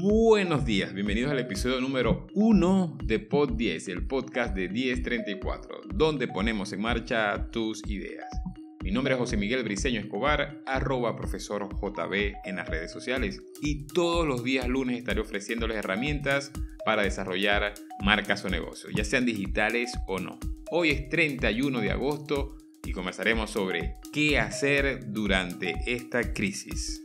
Buenos días, bienvenidos al episodio número 1 de Pod 10, el podcast de 1034, donde ponemos en marcha tus ideas. Mi nombre es José Miguel Briceño Escobar, arroba profesor JB en las redes sociales y todos los días lunes estaré ofreciéndoles herramientas para desarrollar marcas o negocios, ya sean digitales o no. Hoy es 31 de agosto y conversaremos sobre qué hacer durante esta crisis.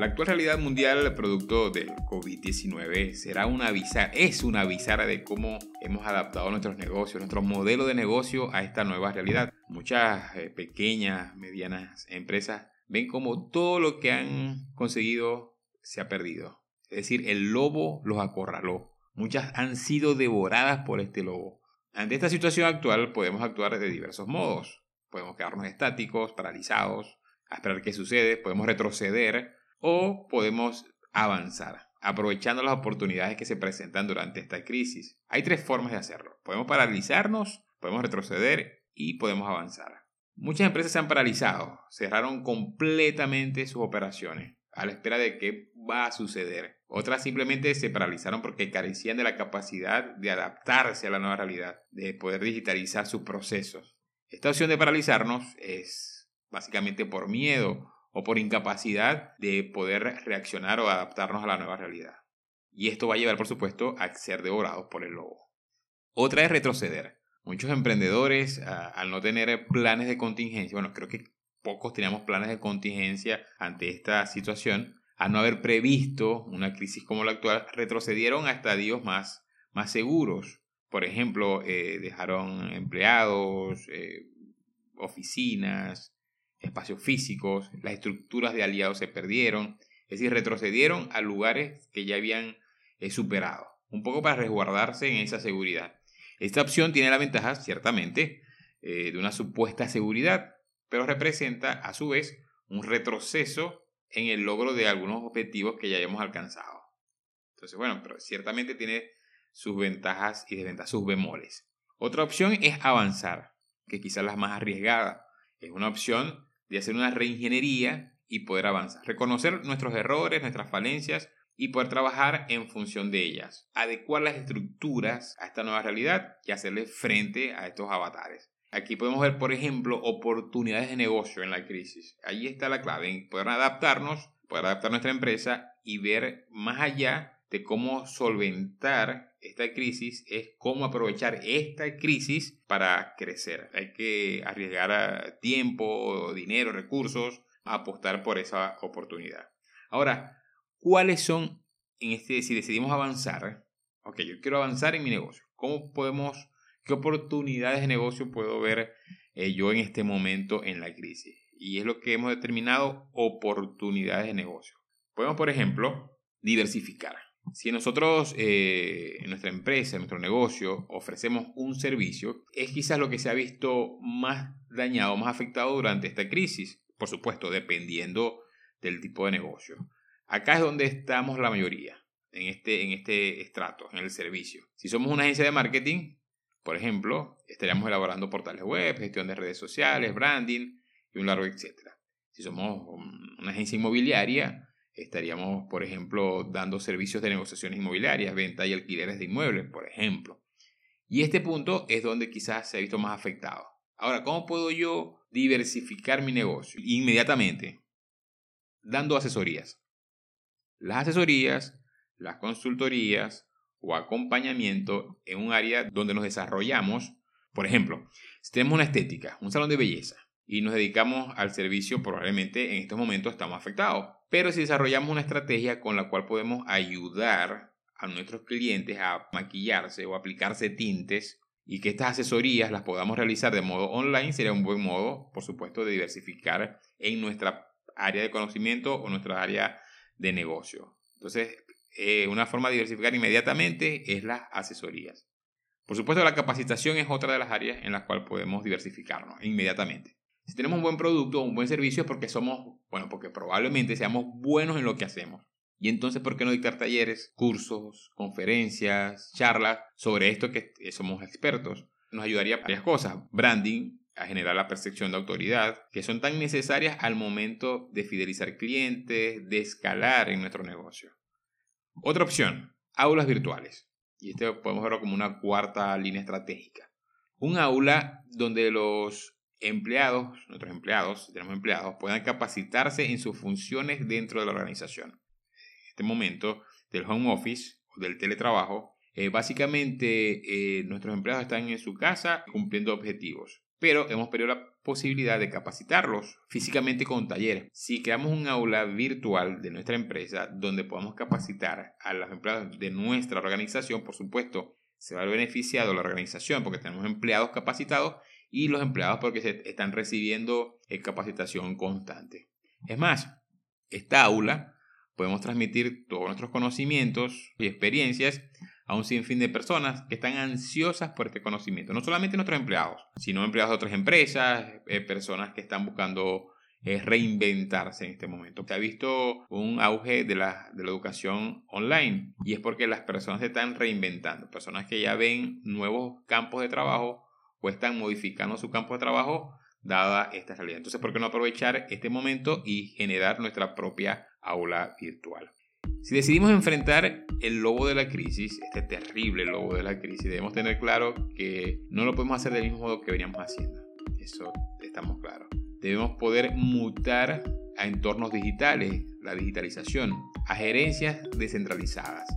La actual realidad mundial producto del COVID-19 será una es una bizarra de cómo hemos adaptado nuestros negocios, nuestro modelo de negocio a esta nueva realidad. Muchas eh, pequeñas, medianas empresas ven como todo lo que han conseguido se ha perdido. Es decir, el lobo los acorraló. Muchas han sido devoradas por este lobo. Ante esta situación actual podemos actuar de diversos modos. Podemos quedarnos estáticos, paralizados, a esperar qué sucede, podemos retroceder o podemos avanzar, aprovechando las oportunidades que se presentan durante esta crisis. Hay tres formas de hacerlo. Podemos paralizarnos, podemos retroceder y podemos avanzar. Muchas empresas se han paralizado, cerraron completamente sus operaciones a la espera de qué va a suceder. Otras simplemente se paralizaron porque carecían de la capacidad de adaptarse a la nueva realidad, de poder digitalizar sus procesos. Esta opción de paralizarnos es básicamente por miedo o por incapacidad de poder reaccionar o adaptarnos a la nueva realidad. Y esto va a llevar, por supuesto, a ser devorados por el lobo. Otra es retroceder. Muchos emprendedores, al no tener planes de contingencia, bueno, creo que pocos teníamos planes de contingencia ante esta situación, al no haber previsto una crisis como la actual, retrocedieron a estadios más, más seguros. Por ejemplo, eh, dejaron empleados, eh, oficinas, espacios físicos, las estructuras de aliados se perdieron, es decir, retrocedieron a lugares que ya habían eh, superado, un poco para resguardarse en esa seguridad. Esta opción tiene la ventaja, ciertamente, eh, de una supuesta seguridad, pero representa a su vez un retroceso en el logro de algunos objetivos que ya hayamos alcanzado. Entonces, bueno, pero ciertamente tiene sus ventajas y desventajas, sus bemoles. Otra opción es avanzar, que quizás la más arriesgada. Es una opción de hacer una reingeniería y poder avanzar. Reconocer nuestros errores, nuestras falencias y poder trabajar en función de ellas. Adecuar las estructuras a esta nueva realidad y hacerle frente a estos avatares. Aquí podemos ver, por ejemplo, oportunidades de negocio en la crisis. Ahí está la clave, en poder adaptarnos, poder adaptar nuestra empresa y ver más allá de cómo solventar esta crisis es cómo aprovechar esta crisis para crecer. Hay que arriesgar tiempo, dinero, recursos, a apostar por esa oportunidad. Ahora, ¿cuáles son, en este, si decidimos avanzar, ok, yo quiero avanzar en mi negocio, ¿cómo podemos, qué oportunidades de negocio puedo ver eh, yo en este momento en la crisis? Y es lo que hemos determinado, oportunidades de negocio. Podemos, por ejemplo, diversificar. Si nosotros eh, en nuestra empresa, en nuestro negocio, ofrecemos un servicio, es quizás lo que se ha visto más dañado, más afectado durante esta crisis. Por supuesto, dependiendo del tipo de negocio. Acá es donde estamos la mayoría, en este, en este estrato, en el servicio. Si somos una agencia de marketing, por ejemplo, estaríamos elaborando portales web, gestión de redes sociales, branding y un largo etcétera. Si somos una agencia inmobiliaria, estaríamos, por ejemplo, dando servicios de negociaciones inmobiliarias, venta y alquileres de inmuebles, por ejemplo. Y este punto es donde quizás se ha visto más afectado. Ahora, ¿cómo puedo yo diversificar mi negocio? Inmediatamente, dando asesorías. Las asesorías, las consultorías o acompañamiento en un área donde nos desarrollamos, por ejemplo, si tenemos una estética, un salón de belleza, y nos dedicamos al servicio, probablemente en estos momentos estamos afectados. Pero si desarrollamos una estrategia con la cual podemos ayudar a nuestros clientes a maquillarse o aplicarse tintes y que estas asesorías las podamos realizar de modo online, sería un buen modo, por supuesto, de diversificar en nuestra área de conocimiento o nuestra área de negocio. Entonces, eh, una forma de diversificar inmediatamente es las asesorías. Por supuesto, la capacitación es otra de las áreas en las cuales podemos diversificarnos inmediatamente. Si tenemos un buen producto o un buen servicio es porque somos, bueno, porque probablemente seamos buenos en lo que hacemos. Y entonces, ¿por qué no dictar talleres, cursos, conferencias, charlas sobre esto que somos expertos? Nos ayudaría a varias cosas. Branding, a generar la percepción de autoridad, que son tan necesarias al momento de fidelizar clientes, de escalar en nuestro negocio. Otra opción, aulas virtuales. Y este podemos verlo como una cuarta línea estratégica. Un aula donde los empleados, nuestros empleados, si tenemos empleados, puedan capacitarse en sus funciones dentro de la organización. En este momento del home office o del teletrabajo, eh, básicamente eh, nuestros empleados están en su casa cumpliendo objetivos, pero hemos perdido la posibilidad de capacitarlos físicamente con talleres. Si creamos un aula virtual de nuestra empresa donde podamos capacitar a los empleados de nuestra organización, por supuesto, se va a beneficiado la organización porque tenemos empleados capacitados y los empleados porque se están recibiendo eh, capacitación constante. Es más, esta aula podemos transmitir todos nuestros conocimientos y experiencias a un sinfín de personas que están ansiosas por este conocimiento. No solamente nuestros empleados, sino empleados de otras empresas, eh, personas que están buscando eh, reinventarse en este momento. Se ha visto un auge de la, de la educación online y es porque las personas se están reinventando. Personas que ya ven nuevos campos de trabajo o están modificando su campo de trabajo dada esta realidad. Entonces, ¿por qué no aprovechar este momento y generar nuestra propia aula virtual? Si decidimos enfrentar el lobo de la crisis, este terrible lobo de la crisis, debemos tener claro que no lo podemos hacer del mismo modo que veníamos haciendo. Eso estamos claros. Debemos poder mutar a entornos digitales, la digitalización, a gerencias descentralizadas,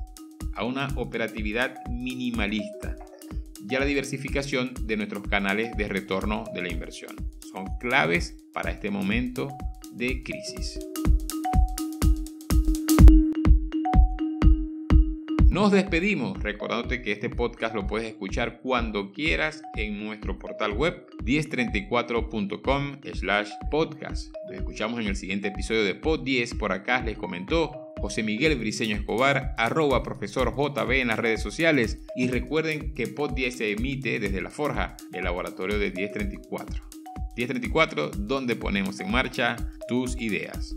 a una operatividad minimalista y a la diversificación de nuestros canales de retorno de la inversión. Son claves para este momento de crisis. Nos despedimos recordándote que este podcast lo puedes escuchar cuando quieras en nuestro portal web 1034.com slash podcast. Nos escuchamos en el siguiente episodio de Pod 10. Por acá les comentó José Miguel Briceño Escobar, arroba profesor JB en las redes sociales. Y recuerden que Pod 10 se emite desde La Forja, el laboratorio de 1034. 1034, donde ponemos en marcha tus ideas.